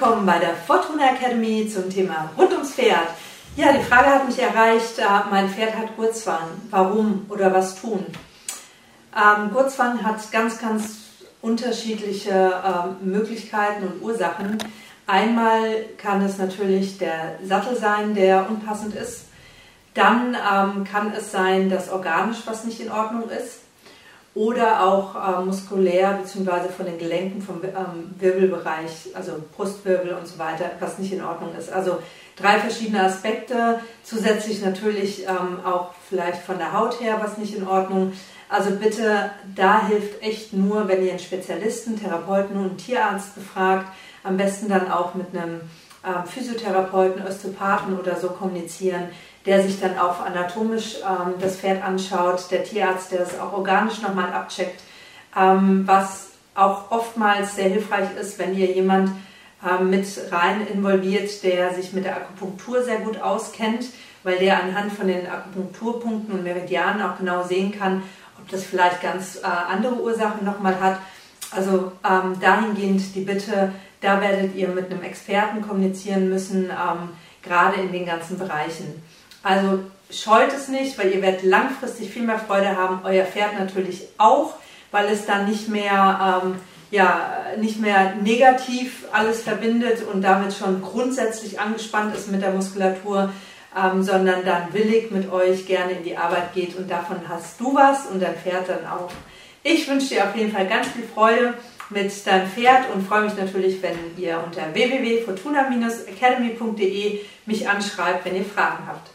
bei der Fortuna Academy zum Thema rund ums Pferd. Ja, die Frage hat mich erreicht, äh, mein Pferd hat Gurzwang. Warum oder was tun? Ähm, Gurzwang hat ganz, ganz unterschiedliche äh, Möglichkeiten und Ursachen. Einmal kann es natürlich der Sattel sein, der unpassend ist. Dann ähm, kann es sein, dass organisch was nicht in Ordnung ist oder auch äh, muskulär bzw. von den Gelenken vom ähm, Wirbelbereich, also Brustwirbel und so weiter, was nicht in Ordnung ist. Also drei verschiedene Aspekte, zusätzlich natürlich ähm, auch vielleicht von der Haut her was nicht in Ordnung. Also bitte, da hilft echt nur, wenn ihr einen Spezialisten, Therapeuten und Tierarzt befragt, am besten dann auch mit einem ähm, Physiotherapeuten, Osteopathen oder so kommunizieren, der sich dann auch anatomisch ähm, das Pferd anschaut, der Tierarzt, der es auch organisch nochmal abcheckt, ähm, was auch oftmals sehr hilfreich ist, wenn ihr jemand ähm, mit rein involviert, der sich mit der Akupunktur sehr gut auskennt, weil der anhand von den Akupunkturpunkten und Meridianen auch genau sehen kann, ob das vielleicht ganz äh, andere Ursachen nochmal hat. Also ähm, dahingehend die Bitte, da werdet ihr mit einem Experten kommunizieren müssen, ähm, gerade in den ganzen Bereichen. Also scheut es nicht, weil ihr werdet langfristig viel mehr Freude haben. Euer Pferd natürlich auch, weil es dann nicht mehr, ähm, ja, nicht mehr negativ alles verbindet und damit schon grundsätzlich angespannt ist mit der Muskulatur, ähm, sondern dann willig mit euch gerne in die Arbeit geht und davon hast du was und dein Pferd dann auch. Ich wünsche dir auf jeden Fall ganz viel Freude mit deinem Pferd und freue mich natürlich, wenn ihr unter www.fortuna-academy.de mich anschreibt, wenn ihr Fragen habt.